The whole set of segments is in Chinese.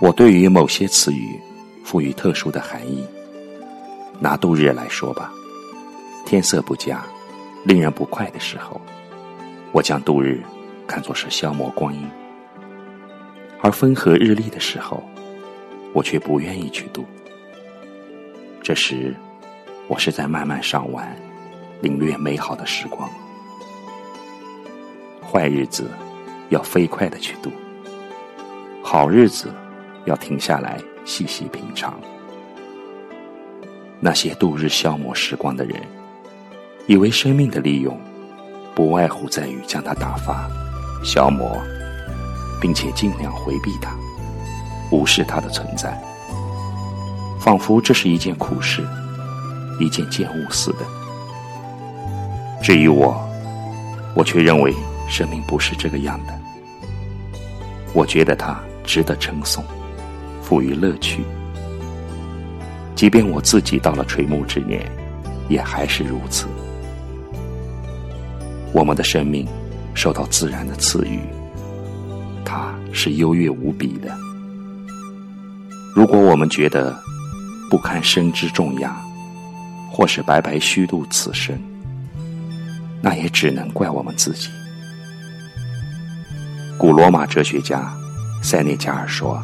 我对于某些词语赋予特殊的含义。拿度日来说吧，天色不佳、令人不快的时候，我将度日看作是消磨光阴；而风和日丽的时候，我却不愿意去度。这时，我是在慢慢上完，领略美好的时光。坏日子要飞快的去度，好日子。要停下来细细品尝。那些度日消磨时光的人，以为生命的利用，不外乎在于将它打发、消磨，并且尽量回避它，无视它的存在，仿佛这是一件苦事，一件贱物似的。至于我，我却认为生命不是这个样的。我觉得它值得称颂。赋予乐趣，即便我自己到了垂暮之年，也还是如此。我们的生命受到自然的赐予，它是优越无比的。如果我们觉得不堪生之重压，或是白白虚度此生，那也只能怪我们自己。古罗马哲学家塞内加尔说。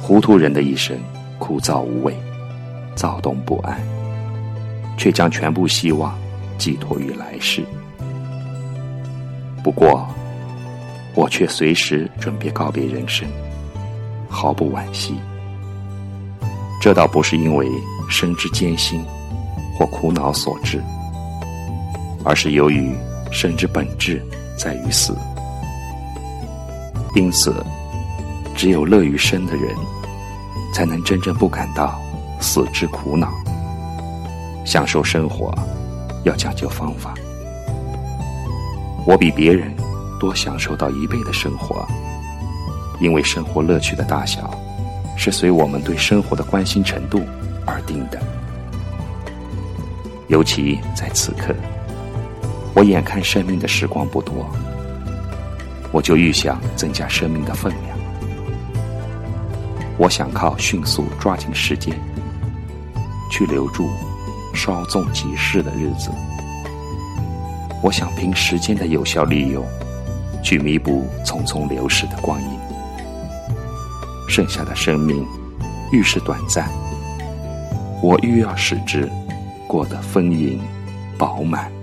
糊涂人的一生枯燥无味，躁动不安，却将全部希望寄托于来世。不过，我却随时准备告别人生，毫不惋惜。这倒不是因为生之艰辛或苦恼所致，而是由于生之本质在于死。因此，只有乐于生的人。才能真正不感到死之苦恼。享受生活，要讲究方法。我比别人多享受到一倍的生活，因为生活乐趣的大小，是随我们对生活的关心程度而定的。尤其在此刻，我眼看生命的时光不多，我就愈想增加生命的分量。我想靠迅速抓紧时间，去留住稍纵即逝的日子。我想凭时间的有效利用，去弥补匆匆流逝的光阴。剩下的生命愈是短暂，我愈要使之过得丰盈饱满。